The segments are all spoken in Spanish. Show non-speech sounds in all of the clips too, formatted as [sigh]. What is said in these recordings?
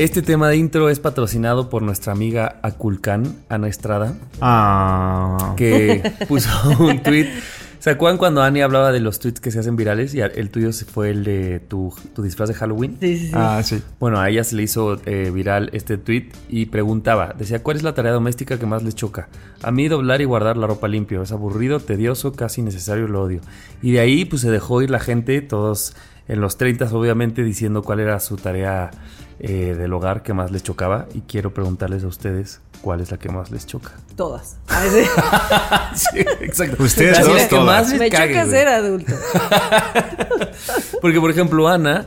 Este tema de intro es patrocinado por nuestra amiga Aculcan, Ana Estrada, Ah. que puso un tweet. ¿Se acuerdan cuando Ani hablaba de los tweets que se hacen virales? Y el tuyo se fue el de tu, tu disfraz de Halloween. sí, sí, sí. Ah, sí. Bueno, a ella se le hizo eh, viral este tweet y preguntaba, decía, ¿cuál es la tarea doméstica que más les choca? A mí doblar y guardar la ropa limpio, es aburrido, tedioso, casi innecesario, lo odio. Y de ahí pues se dejó ir la gente, todos en los 30 obviamente, diciendo cuál era su tarea eh, del hogar que más les chocaba y quiero preguntarles a ustedes cuál es la que más les choca. todas. [laughs] A veces- Sí, exacto. Ustedes La dos, que todas. más les me cague, choca güey. ser adulto. [laughs] Porque, por ejemplo, Ana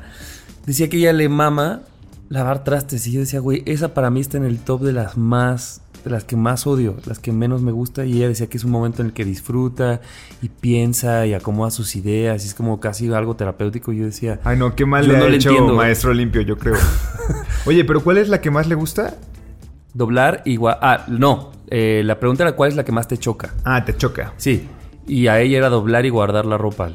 decía que ella le mama lavar trastes. Y yo decía, güey, esa para mí está en el top de las más, de las que más odio, las que menos me gusta. Y ella decía que es un momento en el que disfruta y piensa y acomoda sus ideas. Y es como casi algo terapéutico. Y yo decía, Ay, no, qué mal Yo le no ha le hecho entiendo. Maestro Limpio, yo creo. [laughs] Oye, pero ¿cuál es la que más le gusta? Doblar igual. Ah, no. eh, la pregunta era cuál es la que más te choca. Ah, te choca. Sí. Y a ella era doblar y guardar la ropa.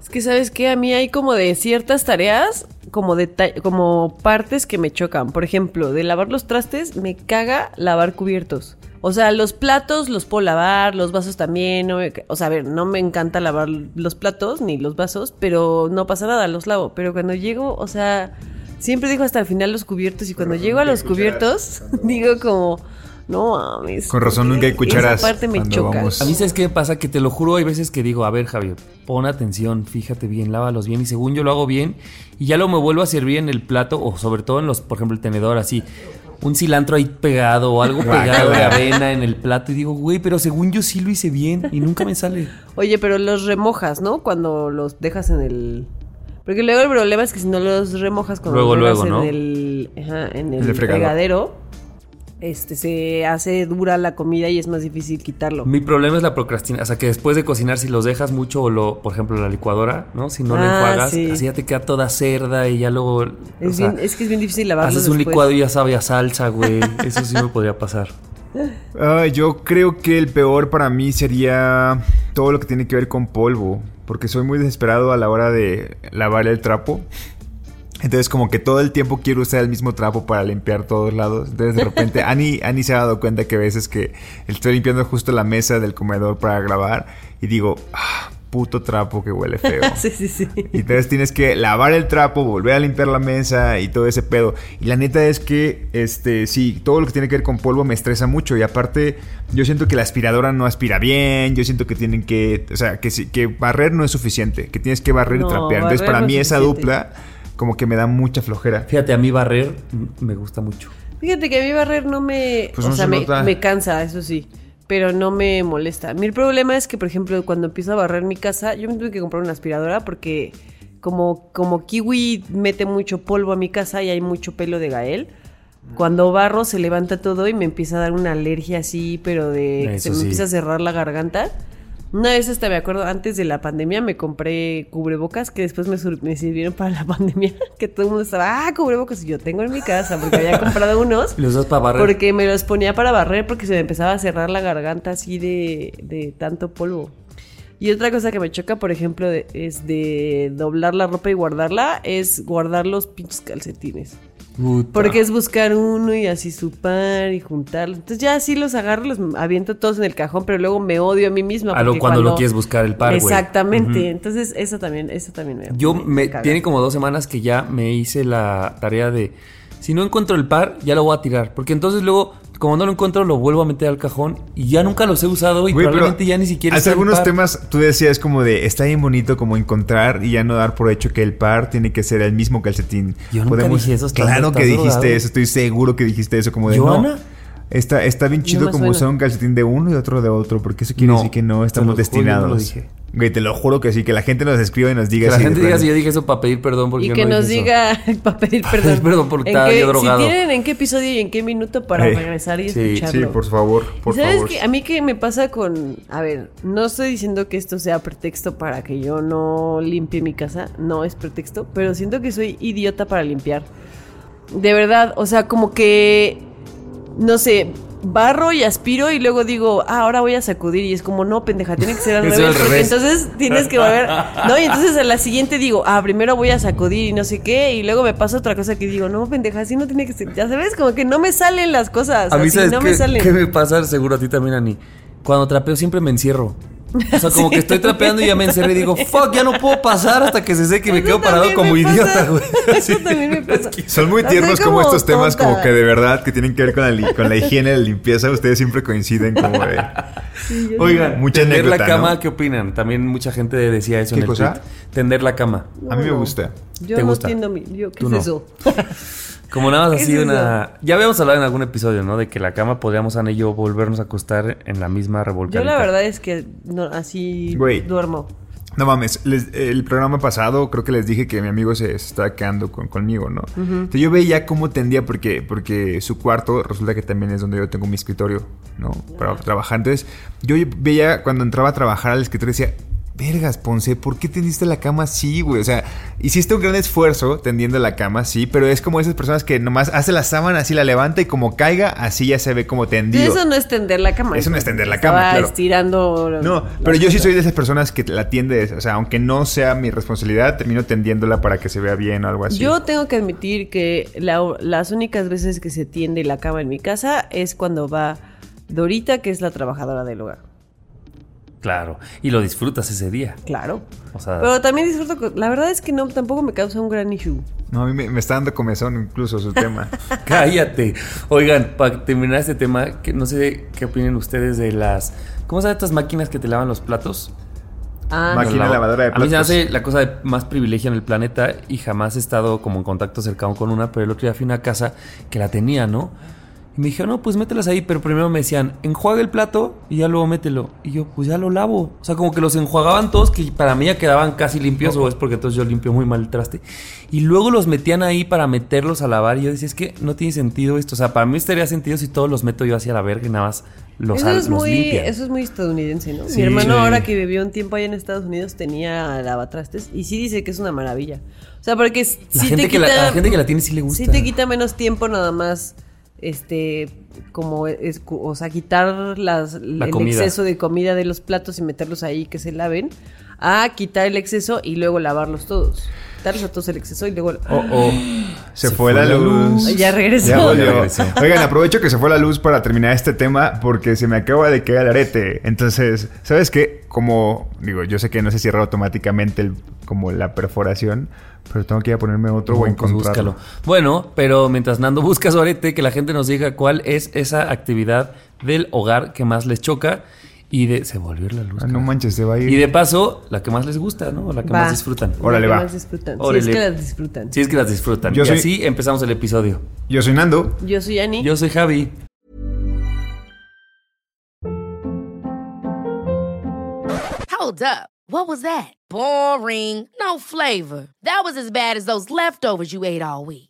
Es que, ¿sabes qué? A mí hay como de ciertas tareas, como, como partes que me chocan. Por ejemplo, de lavar los trastes, me caga lavar cubiertos. O sea, los platos los puedo lavar, los vasos también. no me o sea, a ver, no me encanta lavar los platos ni los vasos, pero no pasa nada, los lavo. Pero cuando llego, o sea, siempre digo hasta el final los cubiertos y cuando llego a los cubiertos, [laughs] digo como, no mames. Con razón ¿por nunca hay cucharas Esa parte me choca. vamos. A mí, ¿sabes qué me pasa? Que te lo juro, hay veces que digo, a ver, Javier, pon atención, fíjate bien, lávalos bien. Y según yo lo hago bien, y ya lo me vuelvo a servir en el plato, o sobre todo en los, por ejemplo, el tenedor, así. Un cilantro ahí pegado o algo [laughs] pegado de avena en el plato. Y digo, güey, pero según yo sí lo hice bien y nunca me sale. Oye, pero los remojas, ¿no? Cuando los dejas en el... Porque luego el problema es que si no los remojas cuando Luego, luego, ¿no? en el, ajá, en el El fregador. fregadero, este, se hace dura la comida y es más difícil quitarlo. Mi problema es la procrastinación. O sea, que después de cocinar, si los dejas mucho, o lo, por ejemplo, la licuadora, ¿no? Si no la Ah, enjuagas, sí. así ya te queda toda cerda y ya luego. o Es, sea, bien- es que es bien difícil lavarlos Haces un después. licuado y ya sabe a salsa, güey. Eso sí me podría pasar. [laughs] Ah, yo creo que el peor para mí sería todo lo que tiene que ver con polvo. Porque soy muy desesperado a la hora de lavar el trapo. Entonces como que todo el tiempo quiero usar el mismo trapo para limpiar todos lados. Entonces de repente [laughs] Ani, Ani se ha dado cuenta que a veces que estoy limpiando justo la mesa del comedor para grabar y digo, ah, puto trapo que huele feo. [laughs] Sí, sí, sí. Y entonces tienes que lavar el trapo, volver a limpiar la mesa y todo ese pedo. Y la neta es que, este, sí, todo lo que tiene que ver con polvo me estresa mucho. Y aparte, yo siento que la aspiradora no aspira bien. Yo siento que tienen que, o sea, que, sí- que barrer no es suficiente. Que tienes que barrer No, y trapear. Entonces, para no mí es esa dupla, como que me da mucha flojera. Fíjate, a mí barrer me gusta mucho. Fíjate que a mí barrer no me... Pues o no sea, se me, me cansa, eso sí. Pero no me molesta. Mi problema es que, por ejemplo, cuando empiezo a barrer mi casa, yo me tuve que comprar una aspiradora porque como, como Kiwi mete mucho polvo a mi casa y hay mucho pelo de Gael. Cuando barro se levanta todo y me empieza a dar una alergia así, pero de que se me sí. empieza a cerrar la garganta. Una vez hasta me acuerdo, antes de la pandemia me compré cubrebocas que después me, sirvieron para la [laughs] pandemia. Que todo el mundo estaba, ah, cubrebocas. Y yo tengo en mi casa porque había comprado unos. [laughs] ¿Los das para barrer? Porque me los ponía para barrer porque se me empezaba a cerrar la garganta así de, de tanto polvo. Y otra cosa que me choca, por ejemplo, de- es de doblar la ropa y guardarla, es guardar los pinches calcetines. Puta. Porque es buscar uno y así supar y juntarlos. Entonces ya así los agarro, los aviento todos en el cajón, pero luego me odio a mí misma. A lo- porque cuando lo quieres buscar el par. Exactamente. Entonces eso también, eso también me Yo me tiene como dos semanas que ya me hice la tarea de Si no encuentro el par, ya lo voy a tirar. Porque entonces luego, como no lo encuentro, lo vuelvo a meter al cajón y ya nunca los he usado y Güey, pero probablemente ya ni siquiera Hace está el algunos par. temas tú decías como de está bien bonito como encontrar y ya no dar por hecho que el par tiene que ser el mismo calcetín. Yo nunca dije eso, ¿estás- Claro que estás dijiste drogado? eso, estoy seguro que dijiste eso como de ¿Joana? no. Está, está bien chido me como suena. usar un calcetín de uno y otro de otro, porque eso quiere No, decir que no te estamos lo juro, yo no destinados. lo dije. Güey, te lo juro que sí, que la gente nos escriba y nos diga Que la gente diga si yo dije eso para pedir perdón porque Y que no nos diga [laughs] para [laughs] pedir perdón. Perdón por ¿En estar qué- yo drogado. Si tienen en qué episodio y en qué minuto para regresar y sí, escucharlo. Sí, por favor, por ¿Sabes favor. qué? A mí que me pasa con... A ver, no estoy diciendo que esto sea pretexto para que yo no limpie mi casa. No es pretexto. Pero siento que soy idiota para limpiar. De verdad, o sea, como que... No sé, barro y aspiro y luego digo, ah, ahora voy a sacudir. Y es como, no, pendeja, tiene que ser al [laughs] revés. al porque revés. entonces tienes que volver... No, y entonces a la siguiente digo, ah, primero voy a sacudir y no sé qué. Y luego me pasa otra cosa que digo, no, pendeja, así no tiene que ser. Ya sabes, como que no me salen las cosas. A mí, así, ¿sabes no qué, me salen. qué me pasa? Seguro a ti también, Ani. Cuando trapeo siempre me encierro. O sea, como que estoy trapeando y ya me encerré y digo, fuck, ya no puedo pasar hasta que se seque y me quedo parado como pasa. idiota, güey. [laughs] Eso también me pasa. [laughs] Son muy No, tiernos como, como estos temas tonta. como que de verdad que tienen que ver con la, con la higiene, la limpieza, ustedes siempre coinciden como de... [laughs] Oigan, Mucha tender la cama, ¿no? ¿qué opinan? También mucha gente decía eso ¿Qué en el cosa? tweet. Tender la cama. A mí me gusta. Yo ¿Te no gusta? entiendo mi. Yo, ¿Qué Tú es no. eso? Como nada más [laughs] ¿Qué así es una... Ya habíamos hablado en algún episodio, ¿no? De que la cama podríamos, Ana y yo, volvernos a acostar en la misma Yo revolcadita. la verdad es que no, así Güey. duermo. No mames, les- el programa pasado creo que les dije que mi amigo se, se estaba quedando con, conmigo, ¿no? Entonces yo veía cómo tendía, porque, porque su cuarto resulta que también es donde yo tengo mi escritorio, ¿no? Para trabajar. Entonces yo veía cuando entraba a trabajar al escritorio decía, vergas, Ponce, ¿por qué tendiste la cama así, güey? O sea, hiciste un gran esfuerzo tendiendo la cama, sí, pero es como esas personas que nomás hace la sábana así, la levanta y como caiga, así ya se ve como tendido. Eso no es tender la cama. Eso no es tender la cama, claro. estirando. No, pero yo sí soy de esas personas que la tiende, o sea, aunque no sea mi responsabilidad, termino tendiéndola para que se vea bien o algo así. Yo tengo que admitir que la- las únicas veces que se tiende la cama en mi casa es cuando va Dorita, que es la trabajadora del hogar. Claro. Y lo disfrutas ese día. Claro. O sea, Pero también disfruto. La verdad es que no, tampoco me causa un gran issue. No, a mí me, me está dando comezón incluso su tema. [laughs] cállate. Oigan, para terminar este tema, que no sé qué opinen ustedes de las... ¿Cómo se llaman estas máquinas que te lavan los platos? Ah, Máquina lavadora de A mí se platos. hace la cosa de más privilegio en el planeta y jamás he estado como en contacto cercano con una, pero el otro día fui a una casa que la tenía, ¿no? Me dijeron, no, pues mételas ahí, pero primero me decían, enjuaga el plato y ya luego mételo. Y yo, pues ya lo lavo. O sea, como que los enjuagaban todos, que para mí ya quedaban casi limpios, o es porque entonces yo limpio muy mal el traste. Y luego los metían ahí para meterlos a lavar. Y yo decía, es que no tiene sentido esto. O sea, para mí estaría sentido si todos los meto yo hacia la verga y nada más los, eso, es los muy, limpian. eso es muy estadounidense, ¿no? Sí. Mi hermano, Sí. ahora que vivió un tiempo allá en Estados Unidos, tenía lavatrastes y sí dice que es una maravilla. O sea, porque La sí gente te que la gente que la tiene sí le gusta. Sí te quita menos tiempo nada más. Este, como es, o sea, quitar las, el comida. exceso de comida de los platos y meterlos ahí que se laven, a quitar el exceso y luego lavarlos todos. Quitarles a todos el exceso y luego. Oh, oh. Se, fue, la luz. Ya regresó. Ya volvió. Oigan, aprovecho que se fue la luz para terminar este tema porque se me acaba de caer el arete. Entonces, ¿sabes qué? Como, digo, yo sé que no se cierra automáticamente el- como la perforación, pero tengo que ir a ponerme otro o No, pues encontrarlo. búscalo. Bueno, pero mientras Nando busca su arete, que la gente nos diga cuál es esa actividad del hogar que más les choca y de... Se volvió la luz. Ah, no manches, se va a ir. y de paso, la que más les gusta, ¿no? O la que Va. más disfrutan. La Órale, que va. más disfrutan. Si Órale. es que las disfrutan. Si es que las disfrutan. Yo y soy- así empezamos el episodio. Yo soy Nando. Yo soy Ani. Yo soy Javi. Hold up. What was that? Boring. No flavor. That was as bad as those leftovers you ate all week.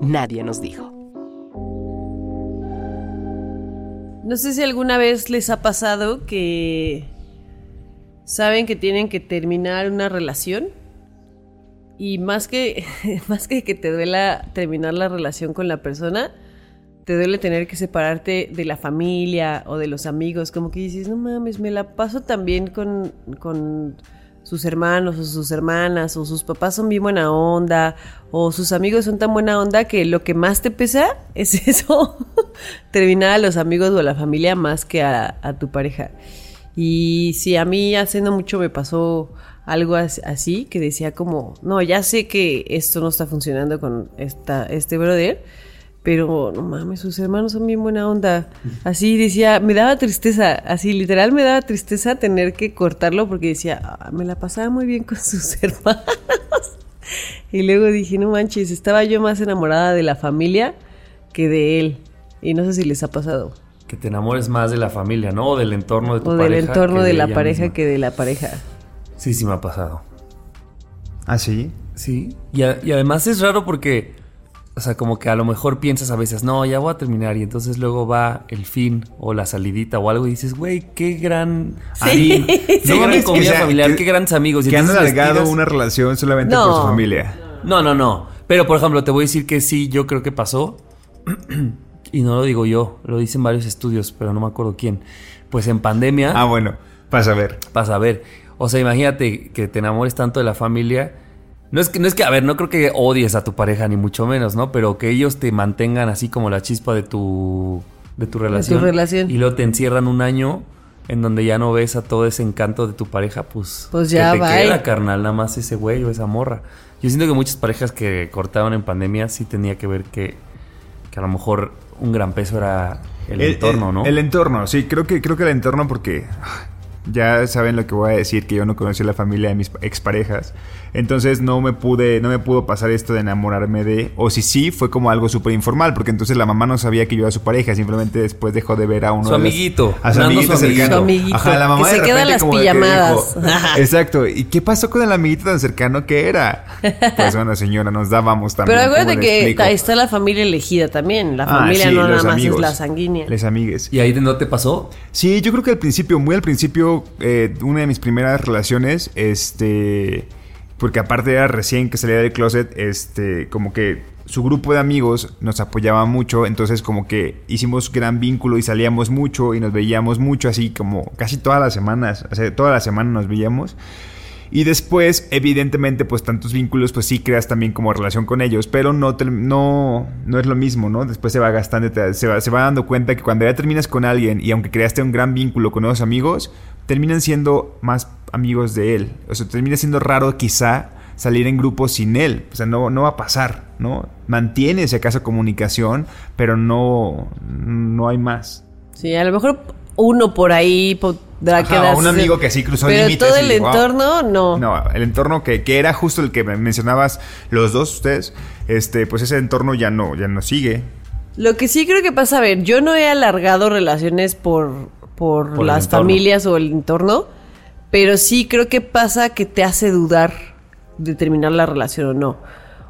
Nadie nos dijo. No sé si alguna vez les ha pasado que saben que tienen que terminar una relación y más que, [laughs] más que que te duela terminar la relación con la persona, te duele tener que separarte de la familia o de los amigos. Como que dices, no mames, me la paso también con, con sus hermanos o sus hermanas o sus papás son bien buena onda o sus amigos son tan buena onda que lo que más te pesa [laughs] es eso, terminar a los amigos o a la familia más que a, tu pareja. Y sí, a mí hace no mucho me pasó algo as- así, que decía como, no, ya sé que esto no está funcionando con esta, este brother, pero no mames, sus hermanos son bien buena onda. Así decía, me daba tristeza, así literal me daba tristeza tener que cortarlo porque decía, "Ah, me la pasaba muy bien con [laughs] sus hermanos. Y luego dije, no manches, estaba yo más enamorada de la familia que de él. Y no sé si les ha pasado. Que te enamores más de la familia, ¿no? O del entorno de tu O pareja. del entorno de la pareja misma. que de la pareja. Sí, sí me ha pasado. ¿Ah, sí? Sí. Y, a- y además es raro porque, o sea, como que a lo mejor piensas a veces, no, ya voy a terminar. Y entonces luego va el fin o la salidita o algo y dices, güey, qué gran fin. Qué [laughs] No gran comida sea- familiar, que- qué grandes amigos. Y Que han alargado una relación solamente No. por su familia. No, no, no. Pero por ejemplo, te voy a decir que sí, yo creo que pasó. [clears throat] y no lo digo yo, lo dicen varios estudios, pero no me acuerdo quién. Pues en pandemia, Ah, bueno, pasa a ver. vas a ver. O sea, imagínate que te enamores tanto de la familia. No es que, no es que, a ver, no creo que odies a tu pareja, ni mucho menos, ¿no? Pero que ellos te mantengan así como la chispa de tu, de tu relación. relación. Y luego te encierran un año en donde ya no ves a todo ese encanto de tu pareja, pues. Pues ya, que te bye. queda, carnal, nada más ese güey o esa morra. Yo siento que muchas parejas que cortaban en pandemia sí tenía que ver que, que a lo mejor un gran peso era el, entorno, ¿no? El entorno, sí, creo que, creo que el entorno porque ah, ya saben lo que voy a decir, que yo no conocí la familia de mis exparejas. Entonces no me pude, no me pudo pasar esto de enamorarme de, o si sí, fue como algo súper informal, porque entonces la mamá no sabía que yo era su pareja, simplemente después dejó de ver a uno Su de los- amiguito, a su amiguito su amiguito. cercano. Su amiguito, Ajá, la mamá que de se en repente las como de que pijamadas. dijo, [laughs] Exacto, ¿y qué pasó con el amiguito tan cercano que era? Pues bueno, señora, nos dábamos también. Pero acuérdate ¿cómo le que ahí está la familia elegida también. La Ah, familia sí, no nada los más amigos. es la sanguínea. Les amigues. ¿Y ahí no te pasó? Sí, yo creo que al principio, muy al principio, eh, una de mis primeras relaciones, este, porque aparte era recién que salía del closet, este, como que su grupo de amigos nos apoyaba mucho, entonces como que hicimos gran vínculo y salíamos mucho y nos veíamos mucho, así como casi todas las semanas, o sea, toda la semana nos veíamos. Y después, evidentemente, pues tantos vínculos, pues sí creas también como relación con ellos, pero no, te- no, no es lo mismo, ¿no? Después se va gastando, se va, se va dando cuenta que cuando ya terminas con alguien y aunque creaste un gran vínculo con esos amigos, terminan siendo más amigos de él. O sea, termina siendo raro quizá salir en grupo sin él. O sea, no, no va a pasar, ¿no? Mantiene si acaso comunicación, pero no, no hay más. Sí, a lo mejor uno por ahí podrá Ajá, quedarse. un amigo que sí cruzó Pero límites todo y, el wow. entorno, no. No, el entorno que, que era justo el que mencionabas los dos ustedes, este, pues ese entorno ya no, ya no sigue. Lo que sí creo que pasa, a ver, yo no he alargado relaciones por, por, las familias o el entorno, pero sí creo que pasa que te hace dudar de terminar la relación o no.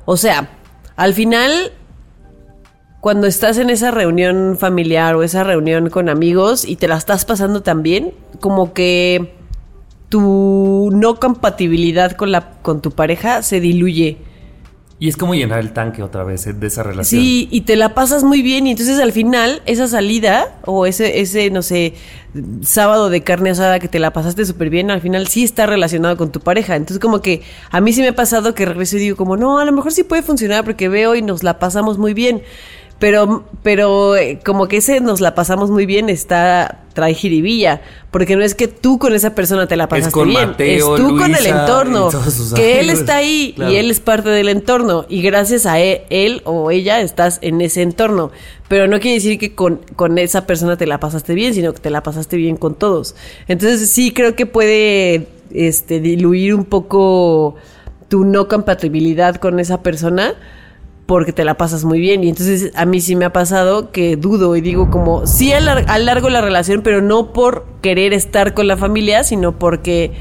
O sea, al final, cuando estás en esa reunión familiar o esa reunión con amigos y te la estás pasando tan bien, como que tu no compatibilidad con, la, con tu pareja se diluye. Y es como llenar el tanque otra vez eh, de esa relación. Sí, y te la pasas muy bien y entonces al final esa salida o ese, ese no sé, sábado de carne asada que te la pasaste súper bien, al final sí está relacionado con tu pareja. Entonces como que a mí sí me ha pasado que regreso y digo como, no, a lo mejor sí puede funcionar porque veo y nos la pasamos muy bien. Pero, pero eh, como que ese nos la pasamos muy bien está trae jiribilla, porque no es que tú con esa persona te la pasaste con bien, Mateo, es tú con el entorno, que él está ahí Claro. y él es parte del entorno y gracias a él, él o ella estás en ese entorno. Pero no quiere decir que con, con esa persona te la pasaste bien, sino que te la pasaste bien con todos. Entonces sí creo que puede este, diluir un poco tu no compatibilidad con esa persona porque te la pasas muy bien. Y entonces a mí sí me ha pasado que dudo y digo como, sí alar- alargo la relación, pero no por querer estar con la familia, sino porque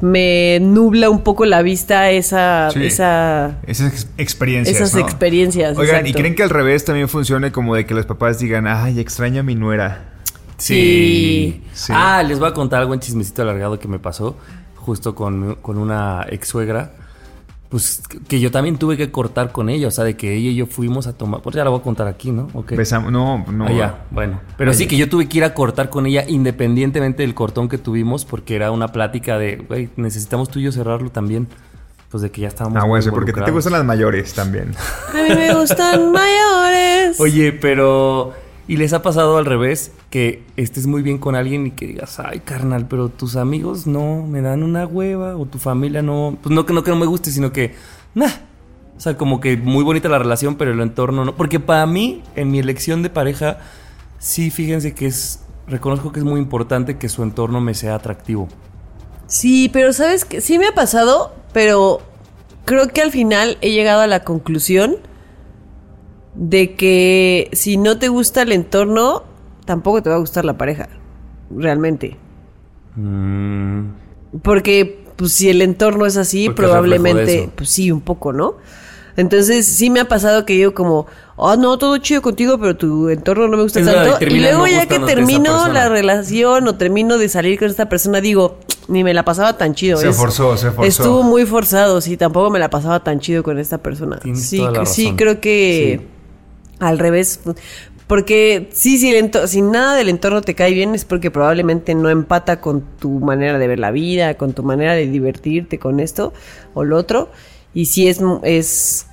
me nubla un poco la vista esa... Sí. esa Esas ex- experiencias. Esas ¿no? experiencias, Oigan, ¿y creen que al revés también funcione como de que los papás digan, ay, extraño a mi nuera? Sí. Sí. Ah, les voy a contar algo en chismecito alargado que me pasó justo con, con una ex suegra. Pues que yo también tuve que cortar con ella, o sea, de que ella y yo fuimos a tomar, pues ya la voy a contar aquí, ¿no? Ok. Besamos- no, no. Ah, ya, bueno. Pero sí que yo tuve que ir a cortar con ella independientemente del cortón que tuvimos, porque era una plática de, güey, necesitamos tú y yo cerrarlo también. Pues de que ya estábamos. Ah, bueno, sí, porque te involucrados. gustan las mayores también. A mí me gustan [laughs] mayores. Oye, pero. ¿Y les ha pasado al revés? Que estés muy bien con alguien y que digas, ay, carnal, pero tus amigos no me dan una hueva, o tu familia no. Pues no que no, que no me guste, sino que. Nah. O sea, como que muy bonita la relación, pero el entorno no. Porque para mí, en mi elección de pareja, sí, fíjense que es. Reconozco que es muy importante que su entorno me sea atractivo. Sí, pero sabes que sí me ha pasado, pero creo que al final he llegado a la conclusión de que si no te gusta el entorno, tampoco te va a gustar la pareja, realmente. Mm, Porque pues si el entorno es así, Porque es reflejo de probablemente, pues sí, un poco, ¿no? Entonces sí me ha pasado que yo como, oh no, todo chido contigo, pero tu entorno no me gusta Es tanto. Y luego no ya que termino la relación o termino de salir con esta persona, digo, ni me la pasaba tan chido. Se es- forzó, se forzó. Estuvo muy forzado, sí, tampoco me la pasaba tan chido con esta persona. Tienes sí, toda la cre- sí, creo que Sí. Al revés. Porque sí, si, el si nada del entorno te cae bien es porque probablemente no empata con tu manera de ver la vida, con tu manera de divertirte con esto o lo otro. Y si es, es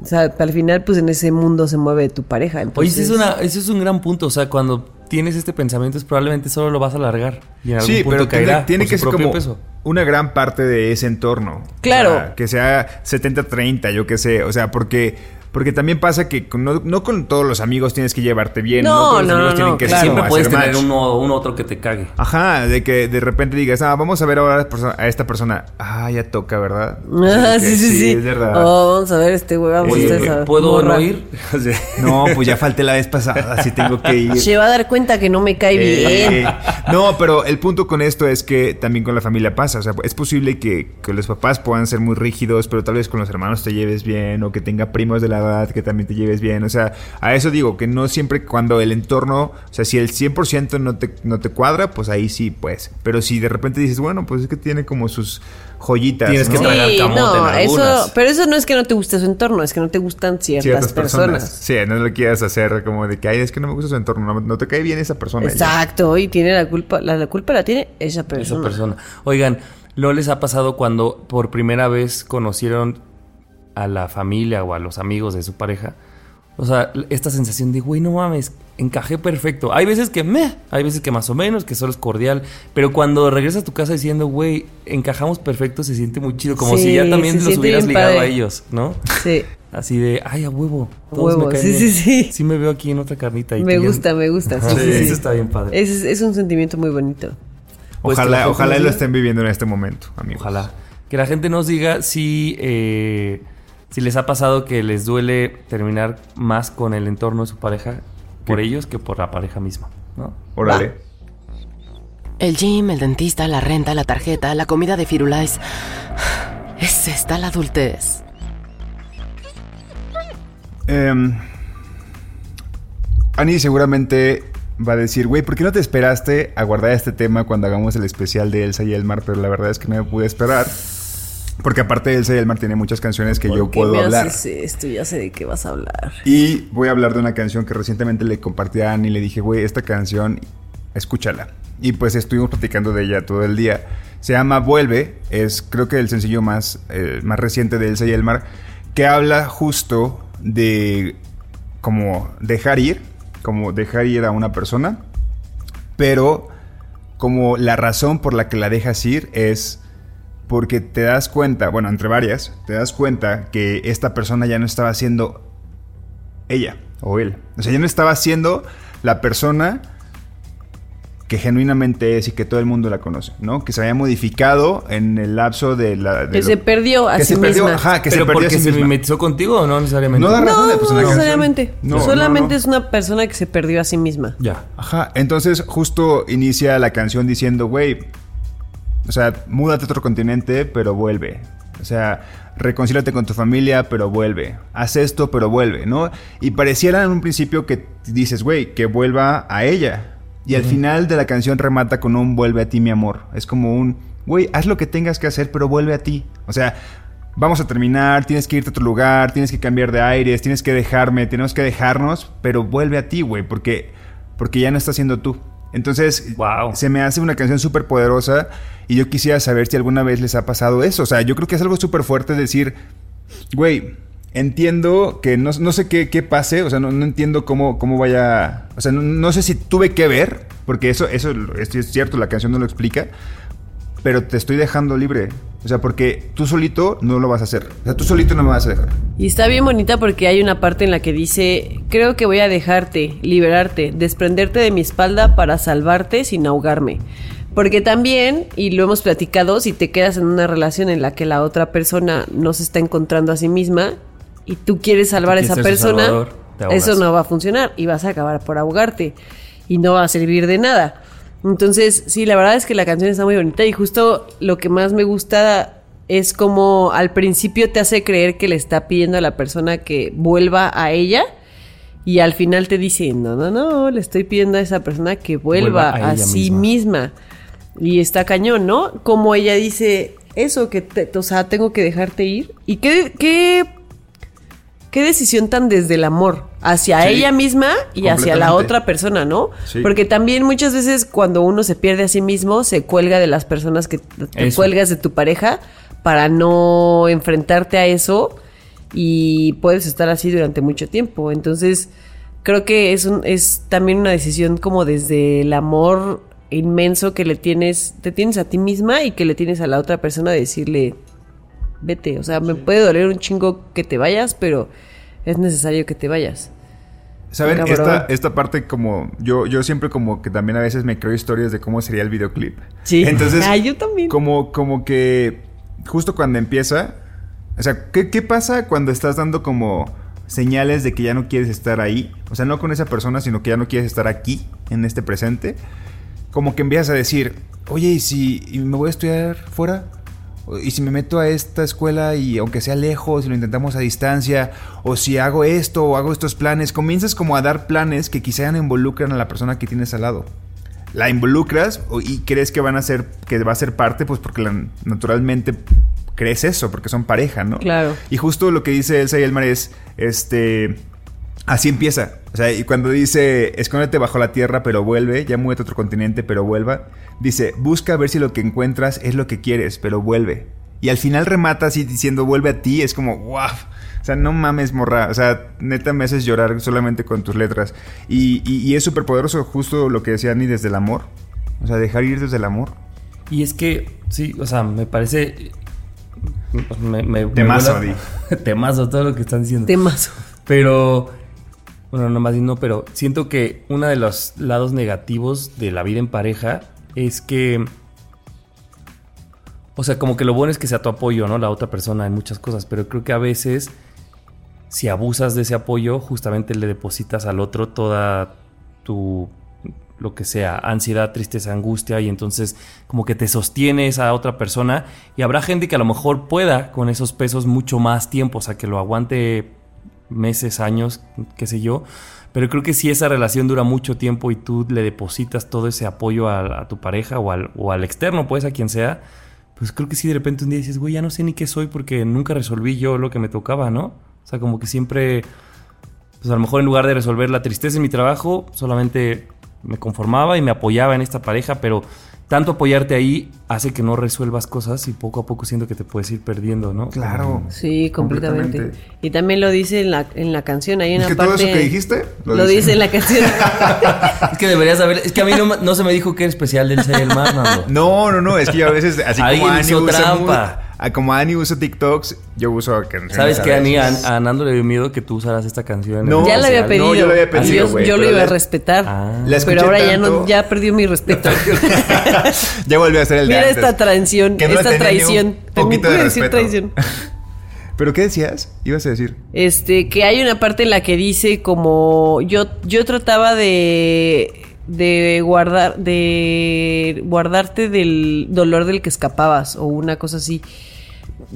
o sea, al final pues en ese mundo se mueve tu pareja. Oye, Entonces, ese es, una, ese es un gran punto. O sea, cuando tienes este pensamiento, es probablemente solo lo vas a alargar. Y en algún Sí, punto pero tiene, caerá tiene por que ser como peso. una gran parte de ese entorno. Claro. O sea, que sea 70-30, yo qué sé. O sea, porque, porque también pasa que con- no, no con todos los amigos tienes que llevarte bien. No, todos los no, amigos no, tienen no, que claro. ser Siempre puedes tener uno, uno otro que te cague. Ajá, de que de repente digas, ah, vamos a ver ahora a esta persona- a esta persona. Ah, ya toca, ¿verdad? [laughs] Ah, sí, sí, sí. Es verdad. Oh, vamos a ver este güey, vamos a Oye, esa ¿puedo morra. no ir? [laughs] No, pues ya falté la vez pasada, sí tengo que ir. Se va a dar cuenta que no me cae Eh, bien. no, pero el punto con esto es que también con la familia pasa. O sea, es posible que, que los papás puedan ser muy rígidos, pero tal vez con los hermanos te lleves bien, o que tenga primos de la edad que también te lleves bien. O sea, a eso digo, que no siempre cuando el entorno, o sea, si el 100% no te, no te cuadra, pues ahí sí, pues. Pero si de repente dices, bueno, pues es que tiene como sus joyitas. Tienes que tragar camote en no, algunas. eso, pero eso no es que no te guste su entorno, es que no te gustan ciertas, Ciertas personas. personas. Sí, no lo quieras hacer como de que, ay, es que no me gusta su entorno, no, no te cae bien esa persona. Exacto, y tiene la culpa, la, la culpa la tiene esa esa persona. persona. Oigan, ¿no les ha pasado cuando por primera vez conocieron a la familia o a los amigos de su pareja? O sea, esta sensación de, güey, no mames, encajé perfecto. Hay veces que meh, hay veces que más o menos, que solo es cordial. Pero cuando regresas a tu casa diciendo, güey, encajamos perfecto, se siente muy chido. Como Sí, si ya también los hubieras ligado padre. a ellos, ¿no? Sí, [laughs] Así de, ay, a huevo. Todos huevo, me caen sí, bien. sí, sí. Sí me veo aquí en otra carnita. y me gusta, me gusta. Sí, sí, sí. Eso está bien padre. Es, es un sentimiento muy bonito. Pues Ojalá, ojalá lo estén viviendo en este momento, amigos. Ojalá. Que la gente nos diga si, eh, si les ha pasado que les duele terminar más con el entorno de su pareja por ellos que por la pareja misma, ¿no? Órale. El gym, el dentista, la renta, la tarjeta, la comida de Firulais. Es esta la adultez. Em, Ani seguramente va a decir, güey, ¿por qué no te esperaste a guardar este tema cuando hagamos el especial de Elsa y Elmar? Pero la verdad es que no me pude esperar. Porque aparte Elsa y Elmar tiene muchas canciones que yo ¿Por qué puedo me hablar. haces esto? Ya sé de qué vas a hablar. Y voy a hablar de una canción que recientemente le compartí a Ani y le dije, güey, esta canción, escúchala. Y pues estuvimos platicando de ella todo el día. Se llama Vuelve, es creo que el sencillo más, eh, más reciente de Elsa y Elmar, que habla justo de como dejar ir, como dejar ir a una persona, pero como la razón por la que la dejas ir es porque te das cuenta, bueno, entre varias, te das cuenta que esta persona ya no estaba siendo ella o él. O sea, ya no estaba siendo la persona que genuinamente es y que todo el mundo la conoce, ¿no? Que se había modificado en el lapso de la... de Que lo- se perdió a que sí se perdió, ajá, que ¿Pero se perdió a porque sí se mimetizó contigo o no necesariamente? No da razón. No, pues, no en la canción. necesariamente. No, no, Solamente no. es una persona que se perdió a sí misma. Ya. Ajá, entonces justo inicia la canción diciendo, güey, o sea, múdate a otro continente, pero vuelve. O sea, reconcílate con tu familia, pero vuelve. Haz esto, pero vuelve, ¿no? Y pareciera en un principio que dices, güey, que vuelva a ella. Y al final de la canción remata con un vuelve a ti, mi amor. Es como un, güey, haz lo que tengas que hacer, pero vuelve a ti. O sea, vamos a terminar, tienes que irte a otro lugar, tienes que cambiar de aires, tienes que dejarme, tenemos que dejarnos, pero vuelve a ti, güey, porque, porque ya no estás siendo tú. Entonces, Wow. se me hace una canción súper poderosa y yo quisiera saber si alguna vez les ha pasado eso. O sea, yo creo que es algo súper fuerte decir, güey, entiendo que no, no sé qué, qué pase, o sea, no, no entiendo cómo, cómo vaya, o sea, no, no sé si tuve que ver, porque eso, eso es es cierto, la canción no lo explica, pero te estoy dejando libre. O sea, porque tú solito no lo vas a hacer. O sea, tú solito no me vas a dejar. Y está bien bonita porque hay una parte en la que dice, creo que voy a dejarte, liberarte, desprenderte de mi espalda para salvarte sin ahogarme. Porque también, y lo hemos platicado, si te quedas en una relación en la que la otra persona no se está encontrando a sí misma y tú quieres salvar a quieres esa persona, salvador, eso no va a funcionar y vas a acabar por ahogarte y no va a servir de nada. Entonces, sí, la verdad es que la canción está muy bonita y justo lo que más me gusta es como al principio te hace creer que le está pidiendo a la persona que vuelva a ella y al final te dice, no, no, no, le estoy pidiendo a esa persona que vuelva, Vuelva a sí misma. Y está cañón, ¿no? Como ella dice eso, que, te- o sea, tengo que dejarte ir. ¿Y qué, qué, qué decisión tan desde el amor? Hacia Sí, ella misma y hacia la otra persona, ¿no? Sí. Porque también muchas veces cuando uno se pierde a sí mismo, se cuelga de las personas que te Eso. cuelgas de tu pareja para no enfrentarte a eso y puedes estar así durante mucho tiempo. Entonces, creo que es, un, es también una decisión como desde el amor inmenso que le tienes, te tienes a ti misma y que le tienes a la otra persona de decirle, vete, o sea, me puede doler un chingo que te vayas, pero es necesario que te vayas. ¿Saben? Esta, esta parte como... Yo, yo siempre como que también a veces me creo historias de cómo sería el videoclip. Sí. Entonces... [laughs] Ah, yo también. Como, como que justo cuando empieza... O sea, ¿qué, ¿qué pasa cuando estás dando como señales de que ya no quieres estar ahí? O sea, no con esa persona, sino que ya no quieres estar aquí, en este presente. Como que empiezas a decir, oye, ¿y si me voy a estudiar fuera? ¿Y si me meto a esta escuela y aunque sea lejos y lo intentamos a distancia? ¿O si hago esto o hago estos planes? Comienzas como a dar planes que quizá no involucran a la persona que tienes al lado. La involucras y crees que van a ser, que va a ser parte, pues porque la- naturalmente crees eso, porque son pareja, ¿no? Claro. Y justo lo que dice Elsa y Elmar es, este, así empieza. O sea, y cuando dice, escóndete bajo la tierra, pero vuelve, ya muévete a otro continente, pero vuelva, dice, busca ver si lo que encuentras es lo que quieres, pero vuelve. Y al final remata así diciendo, vuelve a ti, es como, wow. O sea, no mames, morra. O sea, neta me haces llorar solamente con tus letras. Y, y- y es súper poderoso justo lo que decía Annie desde el amor. O sea, dejar ir desde el amor. Y es que, sí, o sea, me parece. Me, me, me Temazo, vuela- [laughs] Temazo, todo lo que están diciendo. Temazo. Pero. Bueno, no más bien no, pero siento que uno de los lados negativos de la vida en pareja es que. O sea, como que lo bueno es que sea tu apoyo, ¿no? La otra persona en muchas cosas, pero creo que a veces, si abusas de ese apoyo, justamente le depositas al otro toda tu, lo que sea, ansiedad, tristeza, angustia, y entonces como que te sostiene esa otra persona, y habrá gente que a lo mejor pueda con esos pesos mucho más tiempo, o sea, que lo aguante meses, años, qué sé yo. Pero creo que si esa relación dura mucho tiempo y tú le depositas todo ese apoyo a, tu pareja o al, o al externo, pues a quien sea, pues creo que si de repente un día dices, güey, ya no sé ni qué soy porque nunca resolví yo lo que me tocaba, ¿no? O sea, como que siempre, pues a lo mejor en lugar de resolver la tristeza en mi trabajo, solamente me conformaba y me apoyaba en esta pareja, pero tanto apoyarte ahí hace que no resuelvas cosas y poco a poco siento que te puedes ir perdiendo, ¿no? Claro. Sí, completamente. Completamente. Y también lo dice en la, en la canción. Hay una Es que parte. todo eso que dijiste, Lo, lo dice. dice. en la canción. [laughs] Es que deberías saber, es que a mí no, no se me dijo que era especial del ser el mar, Nando. No, no, no, es que yo a veces, así como Alguien hizo trampa. Como Ani usa TikToks, yo uso canciones. ¿Sabes a qué, Ani? A, a Nando le dio miedo que tú usaras esta canción. No, ya lo había pedido. No, yo lo había pedido, yo, lo iba a la- respetar. Ah. La pero ahora ya no, ya perdió mi respeto. [laughs] ya volvió a ser el de Mira antes. esta traición, Que no le esta traición. También poquito de respeto. traición. [laughs] ¿Pero qué decías? Ibas a decir. Este, que hay una parte en la que dice como yo, yo trataba de de guardar, de guardarte del dolor del que escapabas o una cosa así.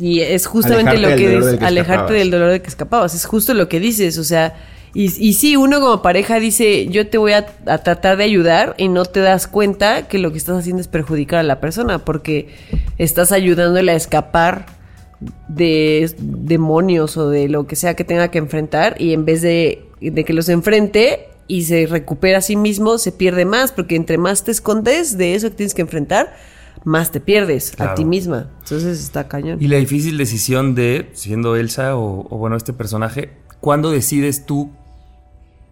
Y es justamente Alejarte lo del que dolor es del que alejarte escapabas. del dolor del que escapabas. Es justo lo que dices, o sea, y, y sí, uno como pareja dice, yo te voy a, a tratar de ayudar y no te das cuenta que lo que estás haciendo es perjudicar a la persona porque estás ayudándole a escapar de demonios o de lo que sea que tenga que enfrentar y en vez de, de que los enfrente y se recupera a sí mismo, se pierde más, porque entre más te escondes de eso que tienes que enfrentar, más te pierdes a ti misma. Entonces está cañón. Y la difícil decisión de, siendo Elsa o, o, bueno, este personaje, ¿cuándo decides tú,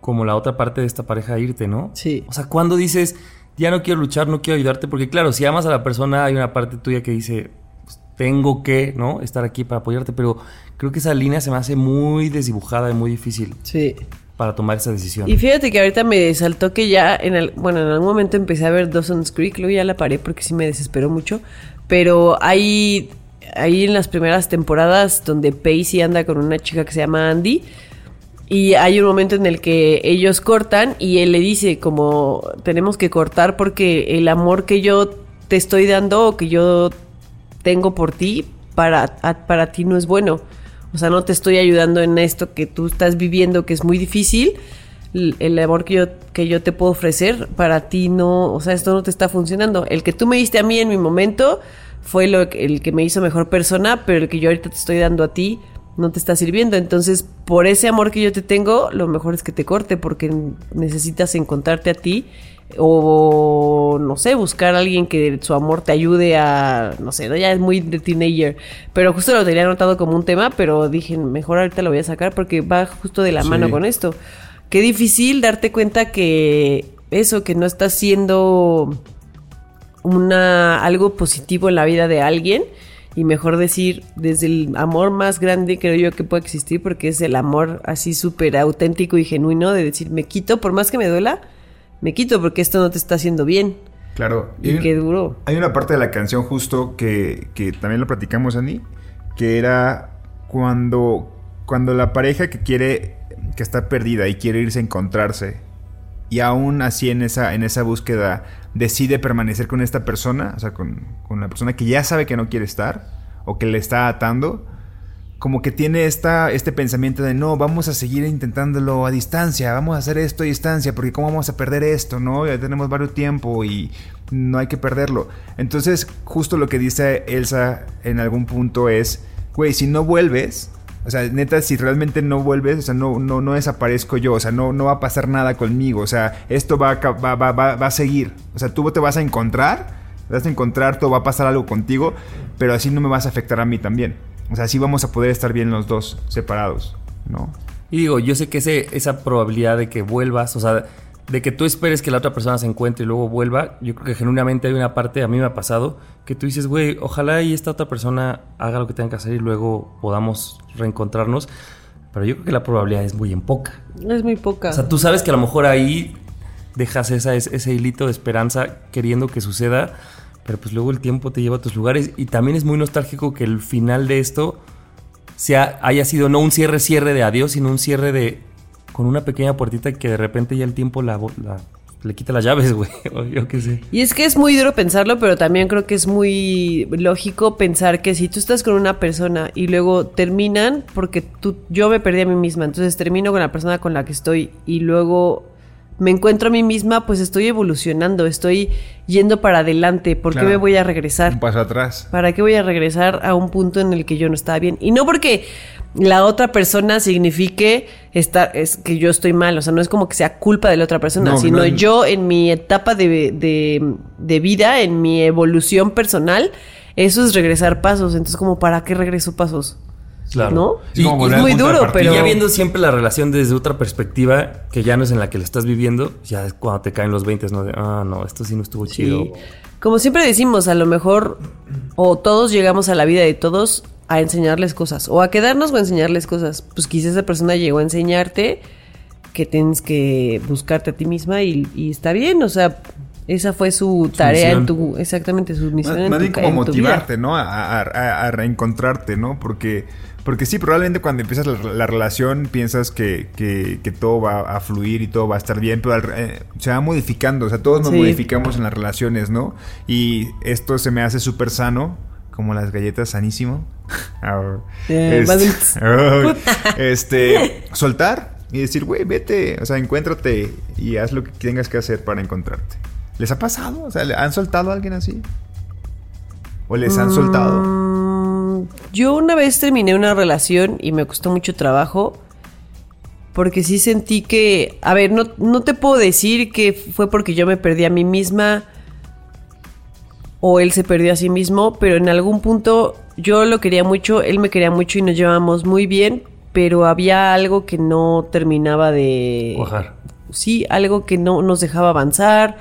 como la otra parte de esta pareja, irte, no? Sí. O sea, ¿cuándo dices, ya no quiero luchar, no quiero ayudarte? Porque claro, si amas a la persona, hay una parte tuya que dice, pues, tengo que, ¿no? Estar aquí para apoyarte, pero creo que esa línea se me hace muy desdibujada y muy difícil Sí. Para tomar esa decisión. Y fíjate que ahorita me saltó que ya en el, bueno, en algún momento empecé a ver Dawson's Creek, luego ya la paré porque sí me desesperó mucho, pero hay ahí en las primeras temporadas donde Pacey anda con una chica que se llama Andy y hay un momento en el que ellos cortan y él le dice como tenemos que cortar porque el amor que yo te estoy dando o que yo tengo por ti para, para ti no es bueno. O sea, no te estoy ayudando en esto que tú estás viviendo, que es muy difícil. El amor que yo, que yo te puedo ofrecer para ti no, o sea, esto no te está funcionando. El que tú me diste a mí en mi momento fue lo el que me hizo mejor persona, pero el que yo ahorita te estoy dando a ti no te está sirviendo. Entonces, por ese amor que yo te tengo, lo mejor es que te corte porque necesitas encontrarte a ti o no sé, buscar a alguien que su amor te ayude a, no sé, ¿no? ya es muy de teenager, pero justo lo tenía anotado como un tema, pero dije, mejor ahorita lo voy a sacar porque va justo de la Sí. mano con esto. Qué difícil darte cuenta que eso, que no estás siendo una algo positivo en la vida de alguien y mejor decir desde el amor más grande creo yo que puede existir porque es el amor así súper auténtico y genuino de decir me quito por más que me duela me quito porque esto no te está haciendo bien Claro. y qué duro hay una parte de la canción justo que, que también lo platicamos, Andy, que era cuando, cuando la pareja que quiere, que está perdida y quiere irse a encontrarse, y aún así en esa, en esa búsqueda decide permanecer con esta persona, o sea, con, con la persona que ya sabe que no quiere estar, o que le está atando, como que tiene esta, este pensamiento de no, vamos a seguir intentándolo a distancia, vamos a hacer esto a distancia, porque cómo vamos a perder esto, ¿no? Ya tenemos varios tiempo y no hay que perderlo. Entonces, justo lo que dice Elsa en algún punto es, güey, si no vuelves, o sea, neta, si realmente no vuelves, o sea, no, no, no desaparezco yo, o sea, no, no va a pasar nada conmigo, o sea, esto va va, va, va, va a seguir, o sea, tú te vas a encontrar, vas a encontrar, todo va a pasar algo contigo, pero así no me vas a afectar a mí también. O sea, así vamos a poder estar bien los dos separados, ¿no? Y digo, yo sé que ese, esa probabilidad de que vuelvas, o sea, de que tú esperes que la otra persona se encuentre y luego vuelva, yo creo que genuinamente hay una parte, a mí me ha pasado, que tú dices, güey, ojalá y esta otra persona haga lo que tenga que hacer y luego podamos reencontrarnos. Pero yo creo que la probabilidad es muy en poca. es muy poca O sea, tú sabes que a lo mejor ahí dejas esa, ese, ese hilito de esperanza queriendo que suceda, pero pues luego el tiempo te lleva a tus lugares y también es muy nostálgico que el final de esto sea, haya sido no un cierre cierre de adiós, sino un cierre de con una pequeña puertita que de repente ya el tiempo la, la- le quita las llaves, [laughs] güey, yo qué sé. Y es que es muy duro pensarlo, pero también creo que es muy lógico pensar que si tú estás con una persona y luego terminan, porque tú, yo me perdí a mí misma, entonces termino con la persona con la que estoy y luego me encuentro a mí misma, pues estoy evolucionando, estoy yendo para adelante, ¿por Claro. qué me voy a regresar? Un paso atrás. ¿Para qué voy a regresar a un punto en el que yo no estaba bien? Y no porque la otra persona signifique estar, es que yo estoy mal, o sea, no es como que sea culpa de la otra persona, No, sino no. yo en mi etapa de, de- de vida, en mi evolución personal, eso es regresar pasos. Entonces, como, ¿para qué regreso pasos? Claro. ¿No? Es Y- muy duro, partida. pero... Y ya viendo siempre la relación desde otra perspectiva, que ya no es en la que la estás viviendo, ya es cuando te caen los 20, ¿no? De, ah, no, esto sí no estuvo chido. Sí. Como siempre decimos, a lo mejor o todos llegamos a la vida de todos a enseñarles cosas o a quedarnos o a enseñarles cosas. Pues quizás esa persona llegó a enseñarte que tienes que buscarte a ti misma y, y está bien, o sea, esa fue su tarea en tu, exactamente su misión Más, en más tu, bien como en tu vida. motivarte, ¿no? A- a reencontrarte, ¿no? Porque, porque sí, probablemente cuando empiezas la, la relación piensas que, que- que todo va a fluir y todo va a estar bien, pero al eh, se va modificando, o sea, todos nos Sí. modificamos en las relaciones, ¿no? Y esto se me hace súper sano, como las galletas sanísimo. [laughs] Ah, Eh, este, [laughs] este, soltar y decir, güey, vete, o sea, encuéntrate y haz lo que tengas que hacer para encontrarte. ¿Les ha pasado? O sea, ¿le- ¿han soltado a alguien así? ¿O les han soltado? Yo una vez terminé una relación y me costó mucho trabajo. Porque sí sentí que. A ver, no, no te puedo decir que fue porque yo me perdí a mí misma. O él se perdió a sí mismo. Pero en algún punto yo lo quería mucho. Él me quería mucho y nos llevamos muy bien. Pero había algo que no terminaba de. Cuajar. Sí, algo que no nos dejaba avanzar.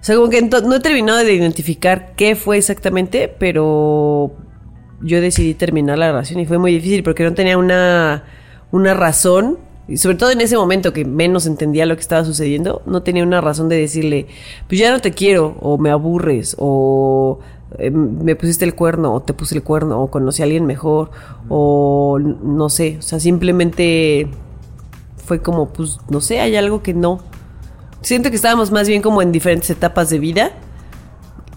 O sea, como que no he terminado de identificar qué fue exactamente, pero yo decidí terminar la relación y fue muy difícil porque no tenía una, una razón, y sobre todo en ese momento que menos entendía lo que estaba sucediendo, no tenía una razón de decirle, pues ya no te quiero, o me aburres, o eh, me pusiste el cuerno, o te puse el cuerno, o conocí a alguien mejor, o no sé, o sea, simplemente fue como, pues no sé, hay algo que no. Siento que estábamos más bien como en diferentes etapas de vida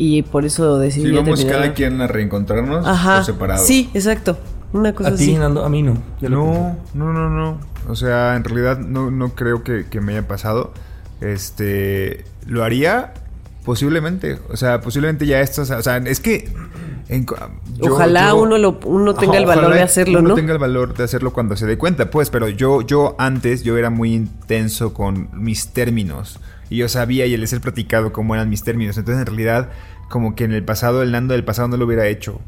y por eso decidí Si vamos terminar. cada quien a reencontrarnos Ajá. por separado. Sí, exacto. Una cosa A ti, así. Nando, a mí no. No, no, no, no. O sea, en realidad no, no creo que, que me haya pasado. Este, lo haría posiblemente. O sea, posiblemente ya esto, o sea, es que en cu- yo- Ojalá yo- uno lo- uno tenga el valor de hacerlo, uno ¿no? tenga el valor de hacerlo cuando se dé cuenta, pues, pero yo, yo antes, yo era muy intenso con mis términos. Y yo sabía y les he platicado cómo eran mis términos. Entonces, en realidad, como que en el pasado, el Nando del pasado no lo hubiera hecho.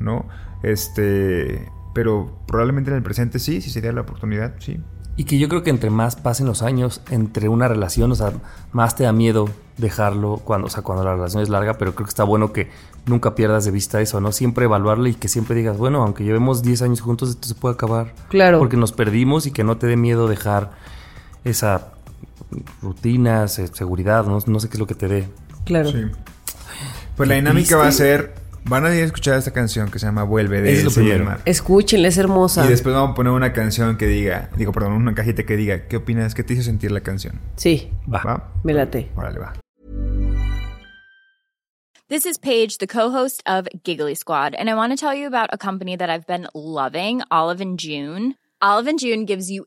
¿No? Este. Pero probablemente en el presente sí, si sería la oportunidad, sí. Y que yo creo que entre más pasen los años entre una relación, o sea, más te da miedo dejarlo cuando, o sea, cuando la relación es larga, pero creo que está bueno que nunca pierdas de vista eso, ¿no? Siempre evaluarle y que siempre digas, bueno, aunque llevemos 10 años juntos, esto se puede acabar. Claro. Porque nos perdimos y que no te dé miedo dejar esa rutina, se- seguridad, no, no sé qué es lo que te dé. Claro. Sí. Pues la dinámica va a ser. Van a ir a escuchar esta canción que se llama Vuelve de es lo primero. Mar. Escúchenla, es hermosa. Y después vamos a poner una canción que diga, digo, perdón, una cajita que diga, ¿qué opinas? ¿Qué te hizo sentir la canción? Sí, Va. ¿Va? me late. Órale, va. This is Paige, the co-host of Giggly Squad, and I want to tell you about a company that I've been loving, Olive and June. Olive and June gives you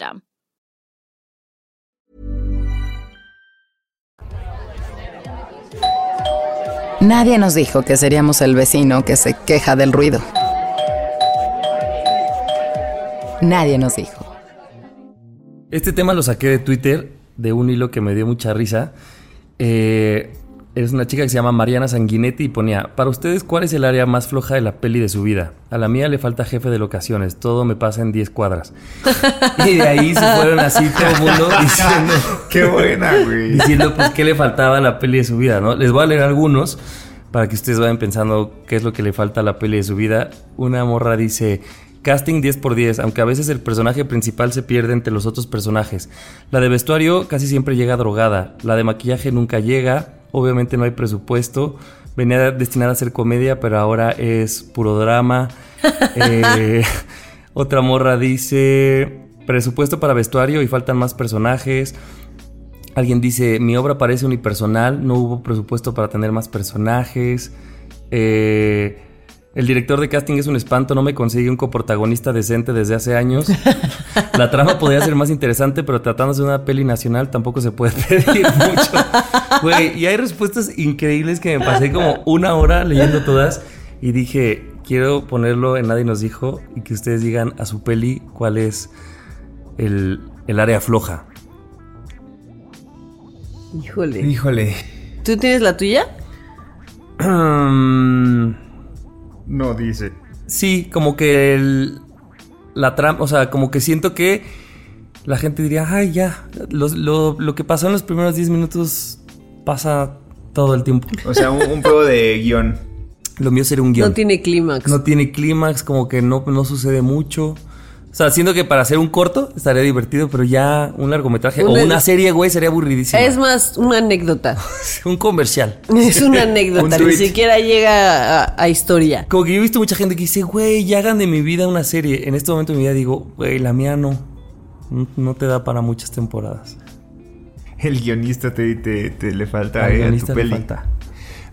Nadie nos dijo que seríamos el vecino que se queja del ruido. Nadie nos dijo. Este tema lo saqué de Twitter, de un hilo que me dio mucha risa. Eh, es una chica que se llama Mariana Sanguinetti y ponía, para ustedes, ¿cuál es el área más floja de la peli de su vida? A la mía le falta jefe de locaciones, todo me pasa en 10 cuadras. [laughs] y de ahí se fueron así todo el mundo [laughs] diciendo, Qué buena, güey. diciendo pues qué le faltaba a la peli de su vida, ¿no? Les voy a leer algunos para que ustedes vayan pensando qué es lo que le falta a la peli de su vida. Una morra dice, casting 10 por 10, aunque a veces el personaje principal se pierde entre los otros personajes. La de vestuario casi siempre llega drogada, la de maquillaje nunca llega, obviamente no hay presupuesto. Venía destinada a ser comedia, pero ahora es puro drama. [laughs] Eh, [laughs] otra morra dice presupuesto para vestuario y faltan más personajes. Alguien dice, mi obra parece unipersonal, no hubo presupuesto para tener más personajes. Eh, el director de casting es un espanto, no me consigue un coprotagonista decente desde hace años. [laughs] La trama podría ser más interesante, pero tratándose de una peli nacional tampoco se puede [laughs] pedir mucho. Güey, y hay respuestas increíbles que me pasé como una hora leyendo todas y dije, quiero ponerlo en Nadie nos dijo y que ustedes digan a su peli cuál es el, el área floja. Híjole. Híjole. ¿Tú tienes la tuya? [clears throat] [clears throat] No dice. sí, como que el, la trama, o sea, como que siento que la gente diría, ay, ya, los- lo, lo que pasó en los primeros 10 minutos pasa todo el tiempo. O sea, un, un juego de guion. Lo mío sería un guion. No tiene clímax. No tiene clímax, como que no, no sucede mucho. O sea, siento que para hacer un corto estaría divertido, pero ya un largometraje Una- o una serie, güey, sería aburridísimo. Es más una anécdota. [laughs] un comercial. Es una [laughs] anécdota, Un ni siquiera llega a, a historia. Como que yo he visto mucha gente que dice, güey, ya hagan de mi vida una serie. En este momento de mi vida digo, güey, la mía no. No- No te da para muchas temporadas. El guionista te, te, te le falta Al eh, a guionista tu le peli. falta.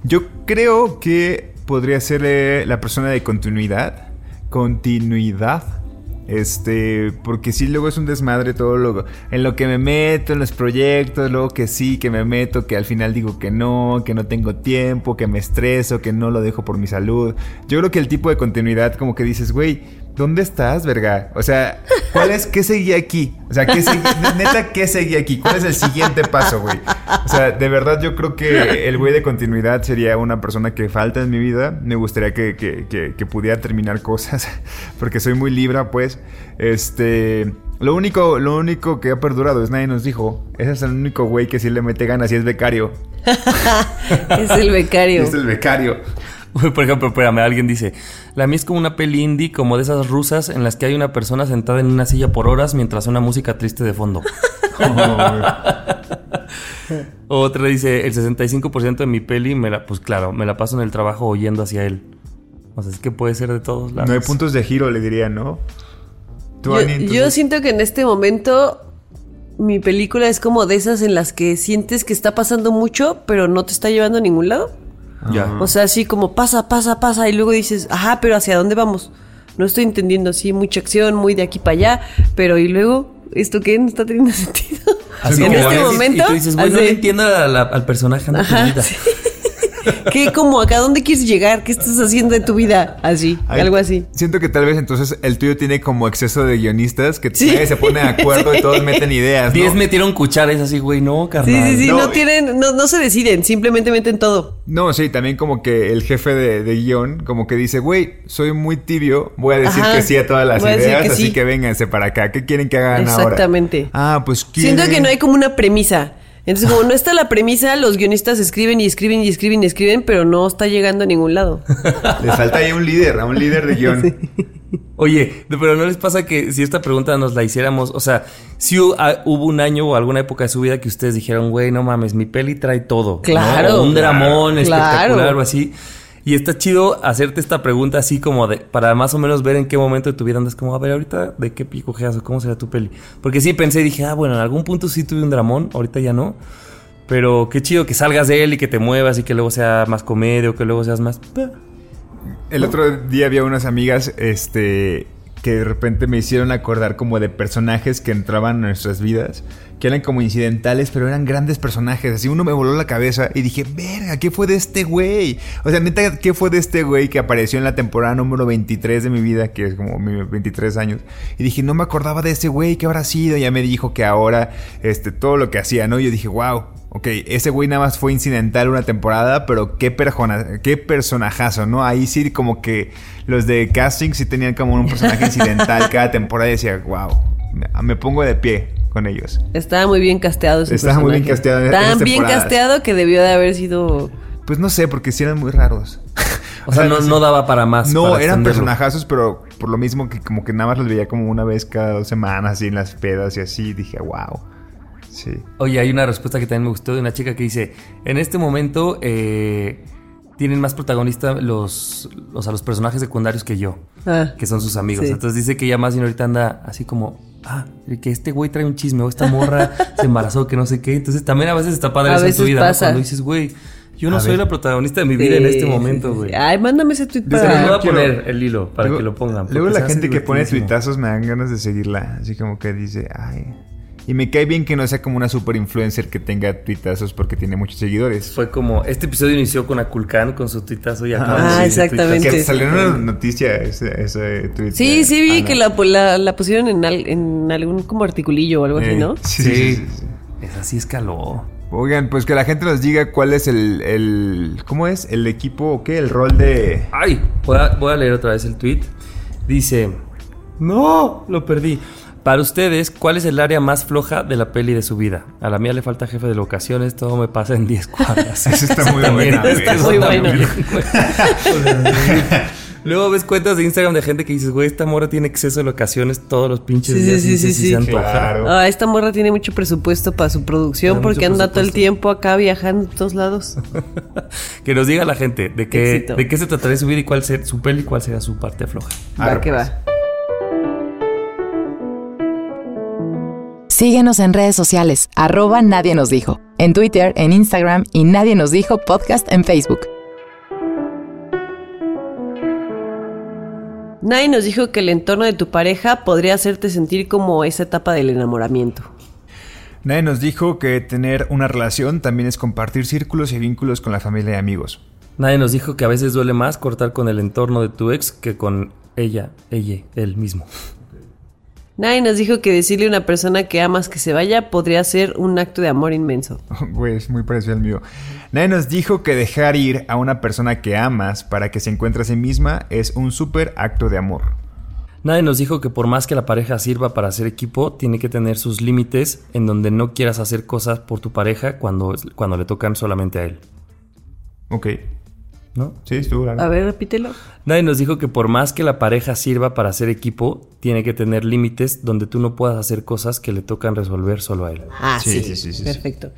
Yo creo que podría ser eh, la persona de continuidad. Continuidad. Este, porque sí, luego es un desmadre todo lo en lo que me meto, en los proyectos, luego que sí, que me meto, que al final digo que no, que no tengo tiempo, que me estreso, que no lo dejo por mi salud. Yo creo que el tipo de continuidad, como que dices, güey, ¿dónde estás, verga? O sea, ¿cuál es, qué seguía aquí? O sea, ¿qué segui- neta, ¿qué seguía aquí? ¿Cuál es el siguiente paso, güey? O sea, de verdad yo creo que el güey de continuidad sería una persona que falta en mi vida. Me gustaría que, que- que- que pudiera terminar cosas, [laughs] porque soy muy libra, pues. Este... Lo único, lo único que ha perdurado es nadie nos dijo. Ese es el único güey que sí le mete ganas y es becario. [laughs] Es el becario. Es el becario. [laughs] Por ejemplo, espérame, alguien dice, la mía es como una peli indie, como de esas rusas en las que hay una persona sentada en una silla por horas mientras suena música triste de fondo. [laughs] [laughs] Otra dice, el 65% de mi peli, me la, pues claro, me la paso en el trabajo oyendo hacia él. O sea, es que puede ser de todos lados. No hay puntos de giro, le diría, ¿no? Tú, Yo, yo siento que en este momento mi película es como de esas en las que sientes que está pasando mucho, pero no te está llevando a ningún lado. Ya. O sea, así como pasa, pasa, pasa, y luego dices, ajá, pero ¿hacia dónde vamos? No estoy entendiendo, sí, mucha acción, muy de aquí para allá, pero ¿y luego? ¿Esto qué? No está teniendo [laughs] sentido. Así en este momento, Y tú dices, no así- le entiendo a la- al personaje, Ajá, sí. [laughs] ¿Qué? ¿Cómo? ¿Acá dónde quieres llegar? ¿Qué estás haciendo de tu vida? Así, Ay, algo así. Siento que tal vez entonces el tuyo tiene como exceso de guionistas que Sí. nadie se pone de [laughs] acuerdo y todos meten ideas. ¿no? Diez metieron cucharas así, güey, no, Sí, carnal. sí, sí, no, No, y- tienen, no, no se deciden, simplemente meten todo. No, sí, también como que el jefe de, de guion como que dice, güey, soy muy tibio, voy a decir Ajá. que sí a todas las ideas, que así sí. que vénganse para acá. ¿Qué quieren que hagan ahora? Exactamente. Ah, pues Siento quieren- que no hay como una premisa. Entonces, como no está la premisa, los guionistas escriben y escriben y escriben y escriben, pero no está llegando a ningún lado. [laughs] Les falta ahí un líder, a un líder de guion. Oye, pero ¿no les pasa que si esta pregunta nos la hiciéramos, o sea, si hu- ah, hubo un año o alguna época de su vida que ustedes dijeron, güey, no mames, mi peli trae todo. Claro. Un dramón Claro. espectacular o así. Y está chido hacerte esta pregunta así como de, para más o menos ver en qué momento de tu vida andas como, a ver, ahorita, ¿de qué pico o cómo será tu peli? Porque sí pensé dije, ah, bueno, en algún punto sí tuve un dramón, ahorita ya no. Pero qué chido que salgas de él y que te muevas y que luego sea más comedia o que luego seas más... El otro día había unas amigas, este, que de repente me hicieron acordar como de personajes que entraban en nuestras vidas, que eran como incidentales, pero eran grandes personajes. Así uno me voló la cabeza y dije, verga, ¿qué fue de este güey? O sea, neta, ¿qué fue de este güey que apareció en la temporada número 23 de mi vida, que es como mi 23 años? Y dije, no me acordaba de ese güey, ¿qué habrá sido? Y ya me dijo que ahora, este, todo lo que hacía, ¿no? Y yo dije, wow. Ok, ese güey nada más fue incidental una temporada, pero qué, persona, qué personajazo, ¿no? Ahí sí como que los de casting sí tenían como un personaje [laughs] incidental cada temporada y decía, wow, me, me pongo de pie con ellos. Estaba muy bien casteado ese Estaba muy bien casteado en Tan bien casteado que debió de haber sido... Pues no sé, porque sí eran muy raros. [laughs] O sea, no, daba para más. No, para eran personajazos, pero por lo mismo que como que nada más los veía como una vez cada dos semanas, así en las pedas y así, dije, wow. Sí. Oye, hay una respuesta que también me gustó de una chica que dice, en este momento eh, tienen más protagonista los, o sea, los personajes secundarios que yo, Ah. que son sus amigos. Sí. Entonces dice que ella más bien ahorita anda así como, ah, que este güey trae un chisme o esta morra se embarazó, que no sé qué. Entonces también a veces está padre A eso en tu vida, ¿no? Cuando dices, güey, yo no A soy ver. la protagonista de mi vida en este momento, güey. sí. Ay, mándame ese tweet para... les voy a poner el hilo para Luego- que lo pongan. Luego la gente que pone tuitazos me dan ganas de seguirla. Así como que dice, ay. Y me cae bien que no sea como una super influencer que tenga tuitazos porque tiene muchos seguidores. Fue como, este episodio inició con Akulkan con su tuitazo y acabamos Ah, exactamente. Que salió en una noticia ese, ese tweet. Sí, sí vi Ah, que la, la, la pusieron en, al- en algún como articulillo o algo así, ¿no? Sí, Sí. sí, sí, sí. Esa sí escaló. Oigan, pues que la gente nos diga cuál es el, el ¿cómo es? El equipo o qué, el rol de Ay, voy a, voy a leer otra vez el tweet. Dice, no, lo perdí. Para ustedes, ¿cuál es el área más floja de la peli de su vida? A la mía le falta jefe de locaciones, todo me pasa en 10 cuadras. [laughs] Eso está muy También, buena, es que güey. eso Muy está buena. bien, güey. O sea, [laughs] Luego ves cuentas de Instagram de gente que dices, güey, esta morra tiene exceso de locaciones todos los pinches Sí, días. sí, sí, sí. Claro. Ah, esta morra tiene mucho presupuesto para su producción Tiene porque anda todo el tiempo acá viajando a todos lados. [laughs] Que nos diga la gente de qué, de qué se trataría su vida y cuál ser su peli y cuál será su parte floja. Va que pues. va. Síguenos en redes sociales, arroba Nadie Nos Dijo, en Twitter, en Instagram y Nadie Nos Dijo Podcast en Facebook. Nadie nos dijo que el entorno de tu pareja podría hacerte sentir como esa etapa del enamoramiento. Nadie nos dijo que tener una relación también es compartir círculos y vínculos con la familia y amigos. Nadie nos dijo que a veces duele más cortar con el entorno de tu ex que con ella, ella, él mismo. Nadie nos dijo que decirle a una persona que amas que se vaya podría ser un acto de amor inmenso. Güey, [laughs] es muy parecido al mío. Nadie nos dijo que dejar ir a una persona que amas para que se encuentre a sí misma es un súper acto de amor. Nadie nos dijo que por más que la pareja sirva para hacer equipo, tiene que tener sus límites en donde no quieras hacer cosas por tu pareja cuando, cuando le tocan solamente a él. Ok. ¿No? Sí, estuvo largo. A ver, repítelo. Nadie nos dijo que por más que la pareja sirva para hacer equipo, tiene que tener límites donde tú no puedas hacer cosas que le tocan resolver solo a él. Ah, Sí, sí, sí, sí, sí, sí. Perfecto.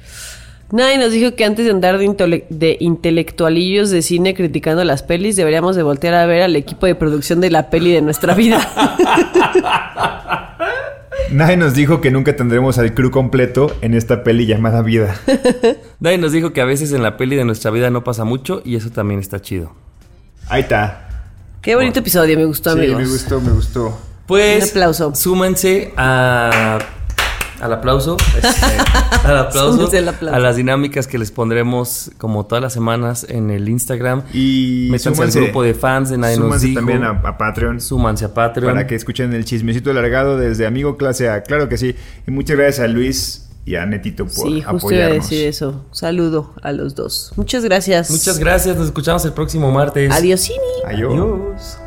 Nadie nos dijo que antes de andar de, de intelectualillos de cine criticando las pelis, deberíamos de voltear a ver al equipo de producción de la peli de nuestra vida. [laughs] Nadie nos dijo que nunca tendremos al crew completo en esta peli llamada vida. [laughs] Nadie nos dijo que a veces en la peli de nuestra vida no pasa mucho y eso también está chido. Ahí está. Qué bonito episodio, me gustó, Sí, amigos. me gustó, me gustó. Pues Un aplauso. súmense a al aplauso, [laughs] al aplauso, aplauso. a las dinámicas que les pondremos como todas las semanas en el Instagram. Y Métanse al grupo de fans de Nadie nos dijo. también a, a Patreon. Súmanse a Patreon. Para que escuchen el chismecito alargado desde amigo clase A. Claro que sí. Y muchas gracias a Luis y a Netito por Sí, justo iba a apoyarnos. decir eso. Saludo a los dos. Muchas gracias. Muchas gracias, nos escuchamos el próximo martes. Adiós, Adiós. Adiós.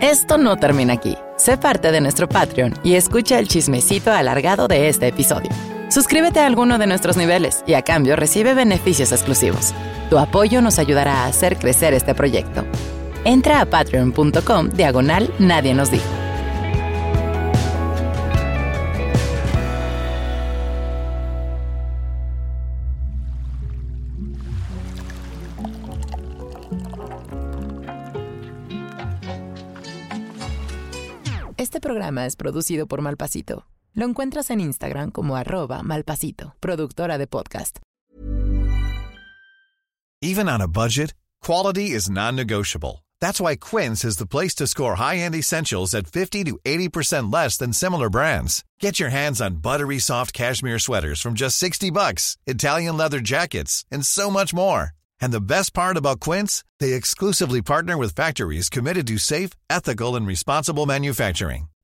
Esto no termina aquí. Sé parte de nuestro Patreon y escucha el chismecito alargado de este episodio. Suscríbete a alguno de nuestros niveles y a cambio recibe beneficios exclusivos. Tu apoyo nos ayudará a hacer crecer este proyecto. Entra a patreon.com diagonal Nadie nos dijo. Programa es producido por Malpasito. Lo encuentras en Instagram como arroba malpasito, productora de podcast. Even on a budget, quality is non-negotiable. That's why Quince is the place to score high-end essentials at 50 to 80% less than similar brands. Get your hands on buttery soft cashmere sweaters from just 60 bucks, Italian leather jackets, and so much more. And the best part about Quince, they exclusively partner with factories committed to safe, ethical, and responsible manufacturing.